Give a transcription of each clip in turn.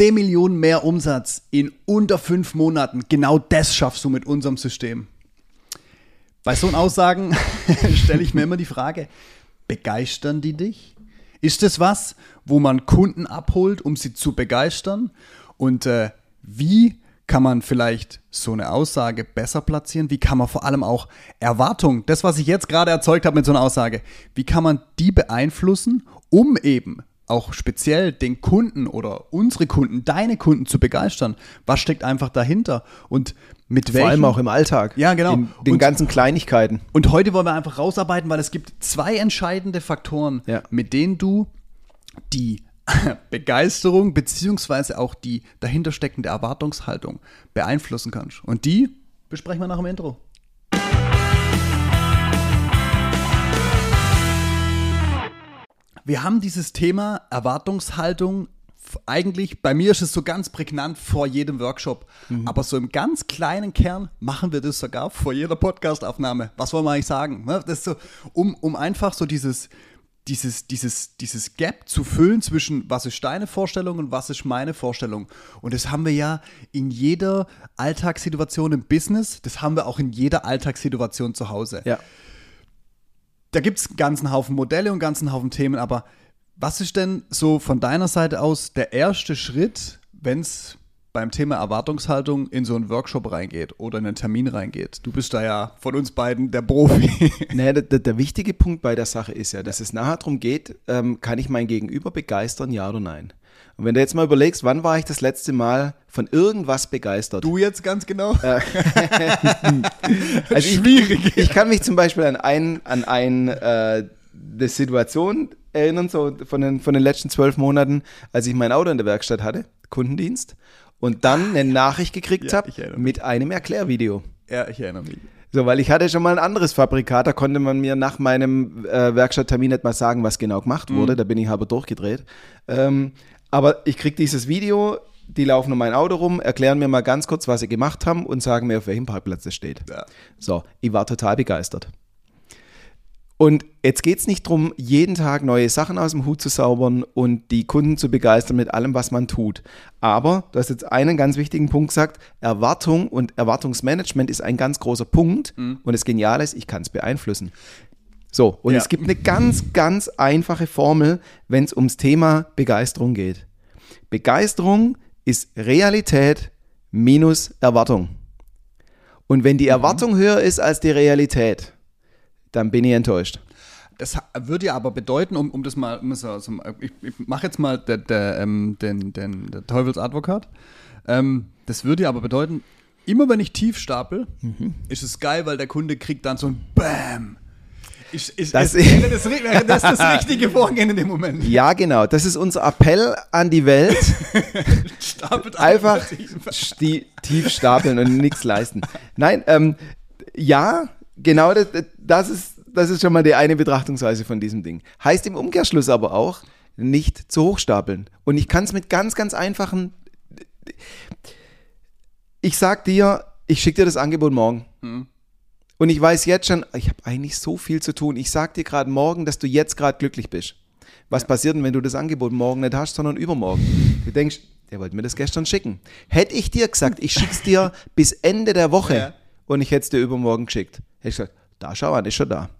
10 Millionen mehr Umsatz in unter fünf Monaten. Genau das schaffst du mit unserem System. Bei so Aussagen stelle ich mir immer die Frage, begeistern die dich? Ist es was, wo man Kunden abholt, um sie zu begeistern? Und äh, wie kann man vielleicht so eine Aussage besser platzieren? Wie kann man vor allem auch Erwartungen, das, was ich jetzt gerade erzeugt habe mit so einer Aussage, wie kann man die beeinflussen, um eben auch speziell den Kunden oder unsere Kunden, deine Kunden zu begeistern? Was steckt einfach dahinter? Und mit welchen? Vor allem auch im Alltag. Ja, genau. In den Und- ganzen Kleinigkeiten. Und heute wollen wir einfach rausarbeiten, weil es gibt zwei entscheidende Faktoren, Ja. mit denen du die Begeisterung beziehungsweise auch die dahinter steckende Erwartungshaltung beeinflussen kannst. Und die besprechen wir nach dem Intro. Wir haben dieses Thema Erwartungshaltung eigentlich, bei mir ist es so ganz prägnant vor jedem Workshop, aber so im ganz kleinen Kern machen wir das sogar vor jeder Podcastaufnahme. Was wollen wir eigentlich sagen? ne? Das ist so, um, um einfach so dieses, dieses, dieses, dieses Gap zu füllen zwischen was ist deine Vorstellung und was ist meine Vorstellung. Und das haben wir ja in jeder Alltagssituation im Business, das haben wir auch in jeder Alltagssituation zu Hause Ja. Da gibt es einen ganzen Haufen Modelle und einen ganzen Haufen Themen, aber was ist denn so von deiner Seite aus der erste Schritt, wenn es beim Thema Erwartungshaltung in so einen Workshop reingeht oder in einen Termin reingeht? Du bist da ja von uns beiden der Profi. Naja, der, der, der wichtige Punkt bei der Sache ist ja, dass es nachher darum geht, ähm, kann ich mein Gegenüber begeistern, ja oder nein? Und wenn du jetzt mal überlegst, wann war ich das letzte Mal von irgendwas begeistert? Du jetzt ganz genau? Also ich, ich kann mich zum Beispiel an ein, an ein, äh, eine Situation erinnern, so von den, von den letzten zwölf Monaten, als ich mein Auto in der Werkstatt hatte, Kundendienst, und dann eine Nachricht gekriegt Ja, habe mit einem Erklärvideo. Ja, ich erinnere mich. So, weil ich hatte schon mal ein anderes Fabrikat, da konnte man mir nach meinem äh, Werkstatttermin nicht mal sagen, was genau gemacht wurde. Da bin ich halber durchgedreht. Ähm, aber ich krieg dieses Video, die laufen um mein Auto rum, erklären mir mal ganz kurz, was sie gemacht haben und sagen mir, auf welchem Parkplatz es steht. Ja. So, ich war total begeistert. Und jetzt geht es nicht darum, jeden Tag neue Sachen aus dem Hut zu zaubern und die Kunden zu begeistern mit allem, was man tut. Aber du hast jetzt einen ganz wichtigen Punkt gesagt, Erwartung und Erwartungsmanagement ist ein ganz großer Punkt. Und das Geniale ist, ich kann es beeinflussen. So, und Ja. es gibt eine ganz, ganz einfache Formel, wenn es ums Thema Begeisterung geht. Begeisterung ist Realität minus Erwartung. Und wenn die Erwartung höher ist als die Realität, dann bin ich enttäuscht. Das würde ja aber bedeuten, um, um das mal, um so, so, ich, ich mache jetzt mal der, der, ähm, den, den, der Teufelsadvokat. Ähm, das würde ja aber bedeuten, immer wenn ich tief stapel, Mhm. ist es geil, weil der Kunde kriegt dann so ein Bam. Ist, ist, Das- ist, wäre das, wäre das das richtige Vorgehen in dem Moment. Ja, genau. Das ist unser Appell an die Welt. Stapelt Einfach tief. sti- tief stapeln und nichts leisten. Nein, ähm, ja, genau das, das, ist, das ist schon mal die eine Betrachtungsweise von diesem Ding. Heißt im Umkehrschluss aber auch, nicht zu hoch stapeln. Und ich kann es mit ganz, ganz einfachen. Ich sag dir, ich schicke dir das Angebot morgen. Und ich weiß jetzt schon, ich habe eigentlich so viel zu tun. Ich sag dir gerade morgen, dass du jetzt gerade glücklich bist. Was passiert denn, wenn du das Angebot morgen nicht hast, sondern übermorgen? Du denkst, der wollte mir das gestern schicken. Hätte ich dir gesagt, ich schick's dir bis Ende der Woche Ja. und ich hätte es dir übermorgen geschickt, hätte ich gesagt, da schau an, ist schon da.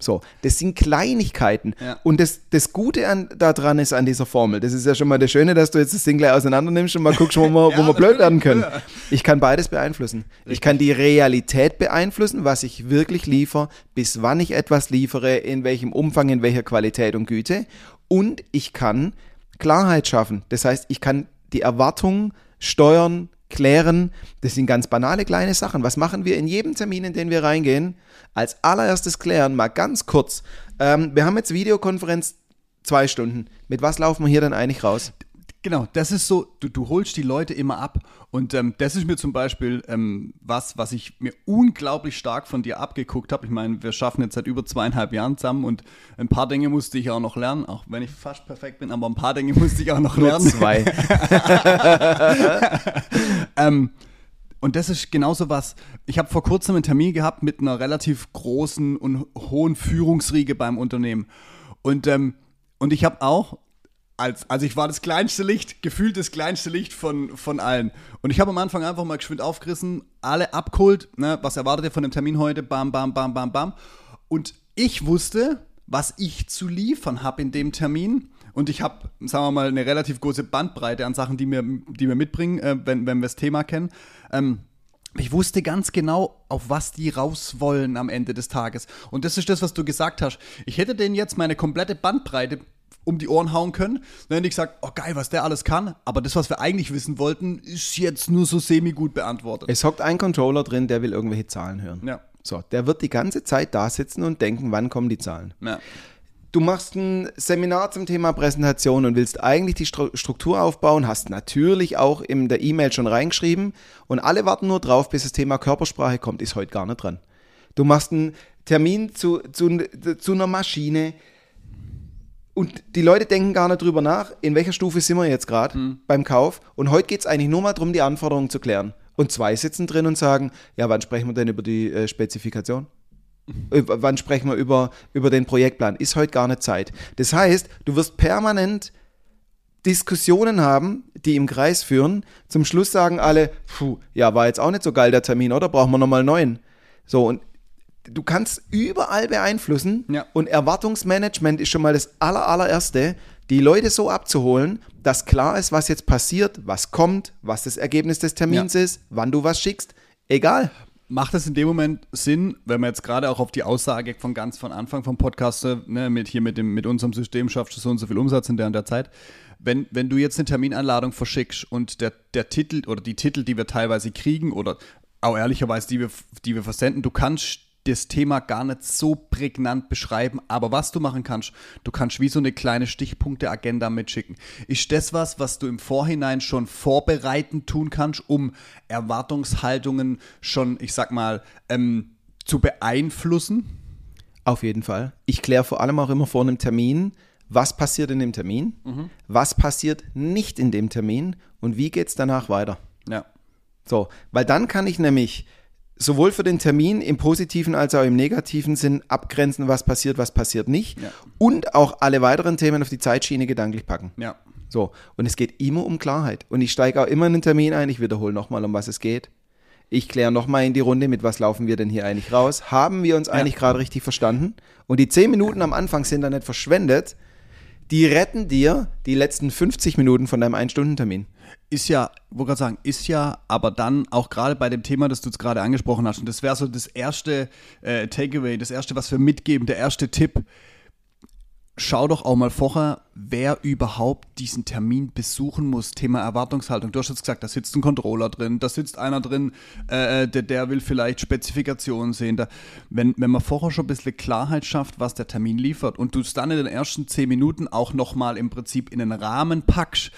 So, das sind Kleinigkeiten. Ja. Und das, das Gute an, daran ist an dieser Formel, das ist ja schon mal das Schöne, dass du jetzt das Ding gleich auseinander nimmst und mal guckst, wo wir, wo wir blöd werden können. Ich kann beides beeinflussen. Ich kann die Realität beeinflussen, was ich wirklich liefere, bis wann ich etwas liefere, in welchem Umfang, in welcher Qualität und Güte. Und ich kann Klarheit schaffen. Das heißt, ich kann die Erwartungen steuern, klären. Das sind ganz banale kleine Sachen. Was machen wir in jedem Termin, in den wir reingehen? Als allererstes klären, mal ganz kurz. Ähm, wir haben jetzt Videokonferenz zwei Stunden. Mit was laufen wir hier dann eigentlich raus? Genau, das ist so, du, du holst die Leute immer ab. Und ähm, das ist mir zum Beispiel ähm, was, was ich mir unglaublich stark von dir abgeguckt habe. Ich meine, wir schaffen jetzt seit über zweieinhalb Jahren zusammen und ein paar Dinge musste ich auch noch lernen, auch wenn ich fast perfekt bin, aber ein paar Dinge musste ich auch noch Nur lernen. zwei. Ähm, und das ist genauso was. Ich habe vor kurzem einen Termin gehabt mit einer relativ großen und hohen Führungsriege beim Unternehmen. Und, ähm, und ich habe auch als, also ich war das kleinste Licht, gefühlt das kleinste Licht von, von allen. Und ich habe am Anfang einfach mal geschwind aufgerissen, alle abgeholt, ne, was erwartet ihr von dem Termin heute, bam, bam, bam, bam, bam. Und ich wusste, was ich zu liefern habe in dem Termin. Und ich habe, sagen wir mal, eine relativ große Bandbreite an Sachen, die wir, die wir mitbringen, äh, wenn, wenn wir das Thema kennen. Ähm, ich wusste ganz genau, auf was die raus wollen am Ende des Tages. Und das ist das, was du gesagt hast. Ich hätte denen jetzt meine komplette Bandbreite um die Ohren hauen können. Dann hätte ich gesagt, oh geil, was der alles kann. Aber das, was wir eigentlich wissen wollten, ist jetzt nur so semi-gut beantwortet. Es hockt ein Controller drin, der will irgendwelche Zahlen hören. Ja. So, der wird die ganze Zeit da sitzen und denken, wann kommen die Zahlen. Ja. Du machst ein Seminar zum Thema Präsentation und willst eigentlich die Stru- Struktur aufbauen, hast natürlich auch in der E-Mail schon reingeschrieben und alle warten nur drauf, bis das Thema Körpersprache kommt, ist heute gar nicht dran. Du machst einen Termin zu, zu, zu einer Maschine und die Leute denken gar nicht drüber nach, in welcher Stufe sind wir jetzt gerade beim Kauf und heute geht es eigentlich nur mal darum, die Anforderungen zu klären. Und zwei sitzen drin und sagen, ja, wann sprechen wir denn über die äh, Spezifikation? Äh, wann sprechen wir über, über den Projektplan? Ist heute gar nicht Zeit. Das heißt, du wirst permanent Diskussionen haben, die im Kreis führen. Zum Schluss sagen alle, puh, ja, war jetzt auch nicht so geil der Termin, oder? Brauchen wir nochmal einen neuen. So, und du kannst überall beeinflussen Ja. und Erwartungsmanagement ist schon mal das aller, allererste, die Leute so abzuholen, dass klar ist, was jetzt passiert, was kommt, was das Ergebnis des Termins ist, wann du was schickst. Egal. Macht es in dem Moment Sinn, wenn man jetzt gerade auch auf die Aussage von ganz von Anfang vom Podcast, äh, ne, mit hier mit, dem, mit unserem System schaffst du so und so viel Umsatz in der und der Zeit, wenn, wenn du jetzt eine Terminanladung verschickst und der, der Titel oder die Titel, die wir teilweise kriegen oder auch ehrlicherweise, die wir, die wir versenden, du kannst das Thema gar nicht so prägnant beschreiben, aber was du machen kannst, du kannst wie so eine kleine Stichpunkte-Agenda mitschicken. Ist das was, was du im Vorhinein schon vorbereitend tun kannst, um Erwartungshaltungen schon, ich sag mal, ähm, zu beeinflussen? Auf jeden Fall. Ich kläre vor allem auch immer vor einem Termin, was passiert in dem Termin, was passiert nicht in dem Termin und wie geht es danach weiter. Ja. So, weil dann kann ich nämlich sowohl für den Termin im positiven als auch im negativen Sinn abgrenzen, was passiert, was passiert nicht Ja. und auch alle weiteren Themen auf die Zeitschiene gedanklich packen. Ja. So, und es geht immer um Klarheit. Und ich steige auch immer in den Termin ein, ich wiederhole nochmal, um was es geht. Ich kläre nochmal in die Runde, mit was laufen wir denn hier eigentlich raus? Haben wir uns eigentlich gerade richtig verstanden? Und die 10 Minuten am Anfang sind dann nicht verschwendet. Die retten dir die letzten 50 Minuten von deinem Ein-Stunden-Termin. Ist ja, wollte gerade sagen, ist ja, aber dann auch gerade bei dem Thema, das du jetzt gerade angesprochen hast, und das wäre so das erste äh, Takeaway, das erste, was wir mitgeben, der erste Tipp. Schau doch auch mal vorher, wer überhaupt diesen Termin besuchen muss. Thema Erwartungshaltung. Du hast jetzt gesagt, da sitzt ein Controller drin, da sitzt einer drin, äh, der, der will vielleicht Spezifikationen sehen. Da, wenn, wenn man vorher schon ein bisschen Klarheit schafft, was der Termin liefert und du es dann in den ersten zehn Minuten auch nochmal im Prinzip in den Rahmen packst,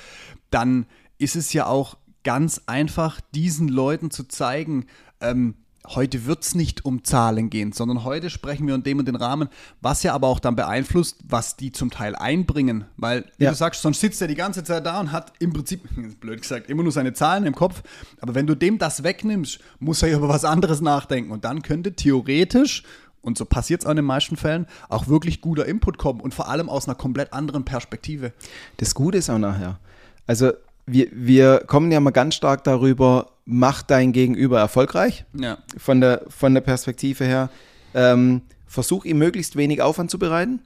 dann ist es ja auch ganz einfach, diesen Leuten zu zeigen, ähm, heute wird es nicht um Zahlen gehen, sondern heute sprechen wir in dem und den Rahmen, was ja aber auch dann beeinflusst, was die zum Teil einbringen. Weil, wie Ja. du sagst, sonst sitzt er die ganze Zeit da und hat im Prinzip, blöd gesagt, immer nur seine Zahlen im Kopf. Aber wenn du dem das wegnimmst, muss er ja über was anderes nachdenken. Und dann könnte theoretisch, und so passiert es auch in den meisten Fällen, auch wirklich guter Input kommen und vor allem aus einer komplett anderen Perspektive. Das Gute ist auch nachher. Also wir, wir kommen ja mal ganz stark darüber, mach dein Gegenüber erfolgreich. Ja. Von der, von der Perspektive her. Ähm, versuch ihm möglichst wenig Aufwand zu bereiten.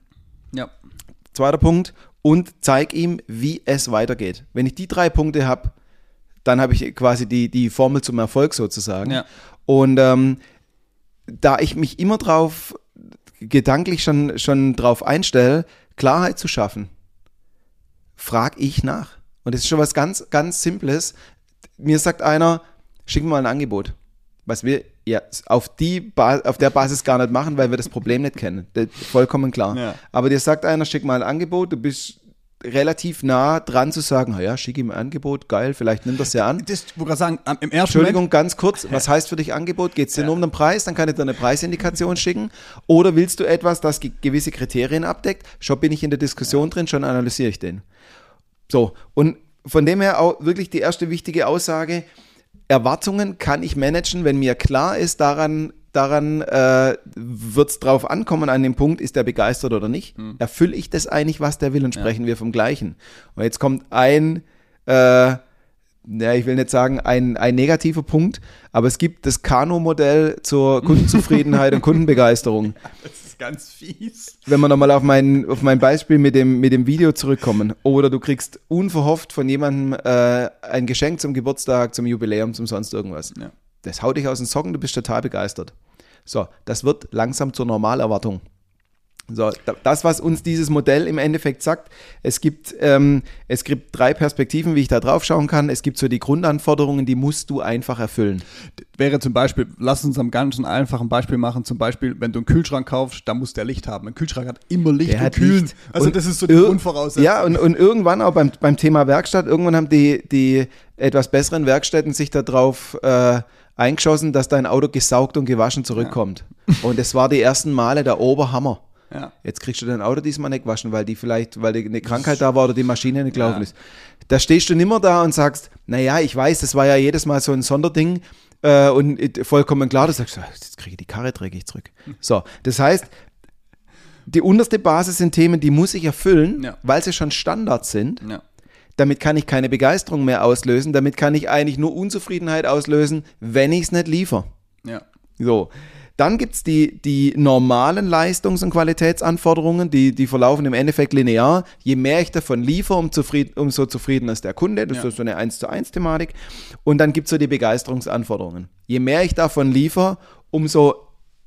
Ja. Zweiter Punkt. Und zeig ihm, wie es weitergeht. Wenn ich die drei Punkte habe, dann habe ich quasi die, die Formel zum Erfolg sozusagen. Ja. Und ähm, da ich mich immer drauf gedanklich schon, schon drauf einstelle, Klarheit zu schaffen, frage ich nach. Und das ist schon was ganz, ganz Simples. Mir sagt einer, schick mir mal ein Angebot. Was wir ja auf, die ba auf der Basis gar nicht machen, weil wir das Problem nicht kennen. Das ist vollkommen klar. Ja. Aber dir sagt einer, schick mal ein Angebot, du bist relativ nah dran zu sagen, na ja, schick ihm ein Angebot, geil, vielleicht nimmt das ja an. Das, ich wollte sagen, im ersten Entschuldigung, Moment, ganz kurz, was heißt für dich Angebot? Geht es dir nur um den Preis? Dann kann ich dir eine Preisindikation schicken. Oder willst du etwas, das ge- gewisse Kriterien abdeckt? Schon bin ich in der Diskussion drin, schon analysiere ich den. So, und von dem her auch wirklich die erste wichtige Aussage, Erwartungen kann ich managen, wenn mir klar ist daran, daran äh, wird es drauf ankommen, an dem Punkt, ist der begeistert oder nicht. Hm. Erfülle ich das eigentlich, was der will und sprechen wir vom Gleichen. Und jetzt kommt ein, äh, ja, ich will nicht sagen, ein, ein negativer Punkt, aber es gibt das Kano-Modell zur Kundenzufriedenheit und Kundenbegeisterung. Das ist ganz fies. Wenn wir nochmal auf mein, auf mein Beispiel mit dem, mit dem Video zurückkommen. Oder du kriegst unverhofft von jemandem äh, ein Geschenk zum Geburtstag, zum Jubiläum, zum sonst irgendwas. Ja. Das haut dich aus den Socken, du bist total begeistert. So, das wird langsam zur Normalerwartung. So, da- das, was uns dieses Modell im Endeffekt sagt, es gibt, ähm, es gibt drei Perspektiven, wie ich da drauf schauen kann. Es gibt so die Grundanforderungen, die musst du einfach erfüllen. Wäre zum Beispiel, lass uns am ganz einfachen Beispiel machen, zum Beispiel, wenn du einen Kühlschrank kaufst, da muss der Licht haben. Ein Kühlschrank hat immer Licht Der und Kühlen. Licht. Also Und das ist so die Grundvoraussetzung. Ja, und, und irgendwann auch beim, beim Thema Werkstatt, irgendwann haben die, die etwas besseren Werkstätten sich darauf äh, eingeschossen, dass dein Auto gesaugt und gewaschen zurückkommt. Und das war die ersten Male der Oberhammer. Ja. Jetzt kriegst du dein Auto diesmal nicht gewaschen, weil die vielleicht, weil eine Krankheit da war oder die Maschine nicht gelaufen Ja. ist. Da stehst du nimmer da und sagst, naja, ich weiß, das war ja jedes Mal so ein Sonderding äh, und it- vollkommen klar, du sagst, "Ah, jetzt kriege ich die Karre dreckig zurück. So, das heißt, die unterste Basis sind Themen, die muss ich erfüllen, Ja. weil sie schon Standards sind. Ja. Damit kann ich keine Begeisterung mehr auslösen. Damit kann ich eigentlich nur Unzufriedenheit auslösen, wenn ich es nicht liefere. Ja. So. Dann gibt es die, die normalen Leistungs- und Qualitätsanforderungen, die, die verlaufen im Endeffekt linear. Je mehr ich davon liefere, um zufrieden, umso zufriedener ist der Kunde. Das Ja. ist so eine 1 zu 1 Thematik. Und dann gibt es so die Begeisterungsanforderungen. Je mehr ich davon liefere, umso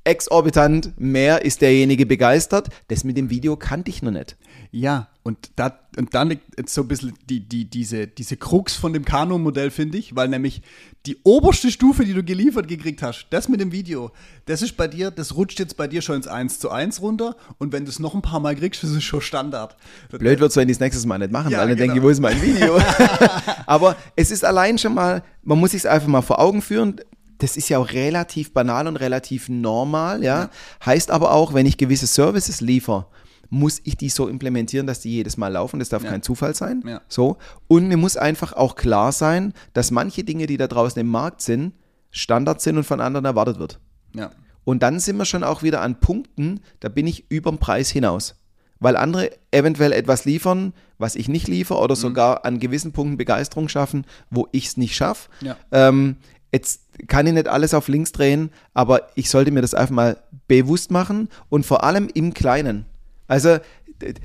exorbitant mehr ist derjenige begeistert. Das mit dem Video kannte ich noch nicht. Ja, und, da, und dann liegt jetzt so ein bisschen die, die, diese, diese Krux von dem Kano-Modell, finde ich, weil nämlich die oberste Stufe, die du geliefert gekriegt hast, das mit dem Video, das ist bei dir, das rutscht jetzt bei dir schon ins 1 zu 1 runter und wenn du es noch ein paar Mal kriegst, das ist schon Standard. Blöd wird es, wenn die es nächstes Mal nicht machen, Ja, weil dann genau. denke ich, wo ist mein Video? Aber es ist allein schon mal, man muss sich es einfach mal vor Augen führen. Das ist ja auch relativ banal und relativ normal, ja. Heißt aber auch, wenn ich gewisse Services liefere, muss ich die so implementieren, dass die jedes Mal laufen. Das darf Ja. kein Zufall sein. Ja. So. Und mir muss einfach auch klar sein, dass manche Dinge, die da draußen im Markt sind, Standard sind und von anderen erwartet wird. Ja. Und dann sind wir schon auch wieder an Punkten, da bin ich über den Preis hinaus. Weil andere eventuell etwas liefern, was ich nicht liefere, oder sogar an gewissen Punkten Begeisterung schaffen, wo ich es nicht schaffe. Ja. Ähm, jetzt kann ich nicht alles auf links drehen, aber ich sollte mir das einfach mal bewusst machen und vor allem im Kleinen. Also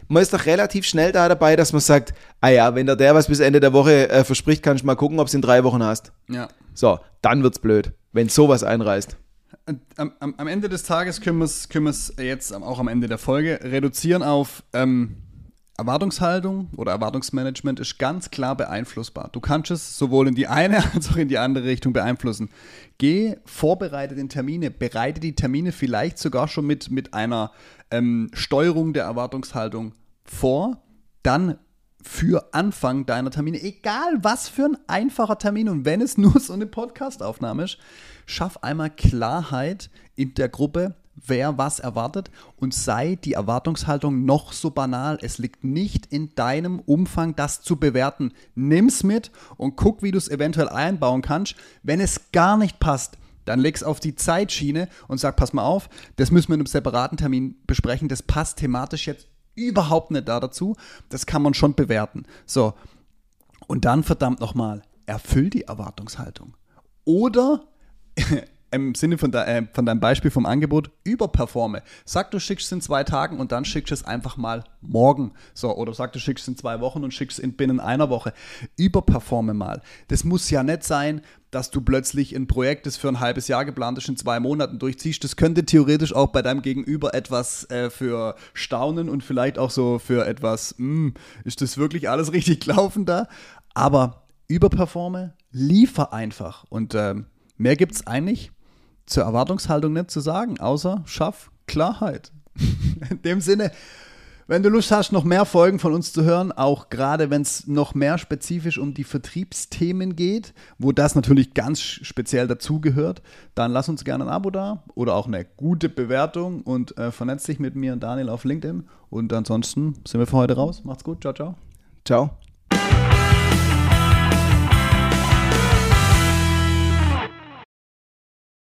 man ist doch relativ schnell da dabei, dass man sagt, ah ja, wenn der der was bis Ende der Woche äh, verspricht, kannst du mal gucken, ob es in drei Wochen hast. Ja. So, dann wird's blöd, wenn sowas einreißt. Am, am, am Ende des Tages können wir es jetzt auch am Ende der Folge reduzieren auf ähm, Erwartungshaltung oder Erwartungsmanagement ist ganz klar beeinflussbar. Du kannst es sowohl in die eine als auch in die andere Richtung beeinflussen. Geh vorbereitet in Termine, bereite die Termine vielleicht sogar schon mit, mit einer ähm, Steuerung der Erwartungshaltung vor, dann für Anfang deiner Termine, egal was für ein einfacher Termin und wenn es nur so eine Podcastaufnahme ist, schaff einmal Klarheit in der Gruppe, wer was erwartet und sei die Erwartungshaltung noch so banal. Es liegt nicht in deinem Umfang, das zu bewerten. Nimm's mit und guck, wie du es eventuell einbauen kannst. Wenn es gar nicht passt, dann leg's auf die Zeitschiene und sag, pass mal auf, das müssen wir in einem separaten Termin besprechen. Das passt thematisch jetzt überhaupt nicht da dazu. Das kann man schon bewerten. So. Und dann verdammt nochmal, erfüll die Erwartungshaltung. Oder im Sinne von, de, äh, von deinem Beispiel vom Angebot überperforme. Sag, du schickst es in zwei Tagen und dann schickst es einfach mal morgen. So, oder sag, du schickst es in zwei Wochen und schickst es in binnen einer Woche. Überperforme mal. Das muss ja nicht sein, dass du plötzlich ein Projekt, das für ein halbes Jahr geplant ist, in zwei Monaten durchziehst. Das könnte theoretisch auch bei deinem Gegenüber etwas äh, für Staunen und vielleicht auch so für etwas, hm, ist das wirklich alles richtig gelaufen da? Aber überperforme, liefer einfach. Und ähm, mehr gibt es eigentlich zur Erwartungshaltung nicht zu sagen, außer schaff Klarheit. In dem Sinne, wenn du Lust hast, noch mehr Folgen von uns zu hören, auch gerade wenn es noch mehr spezifisch um die Vertriebsthemen geht, wo das natürlich ganz speziell dazugehört, dann lass uns gerne ein Abo da oder auch eine gute Bewertung und äh, vernetz dich mit mir und Daniel auf LinkedIn. Und ansonsten sind wir für heute raus. Macht's gut. Ciao, ciao. Ciao.